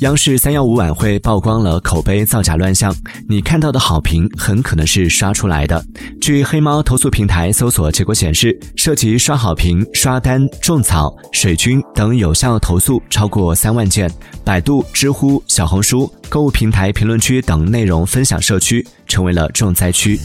央视三幺五晚会曝光了口碑造假乱象你看到的好评很可能是刷出来的。据黑猫投诉平台搜索结果显示涉及刷好评刷单种草水军等有效投诉超过三万件。百度知乎小红书购物平台评论区等内容分享社区成为了重灾区。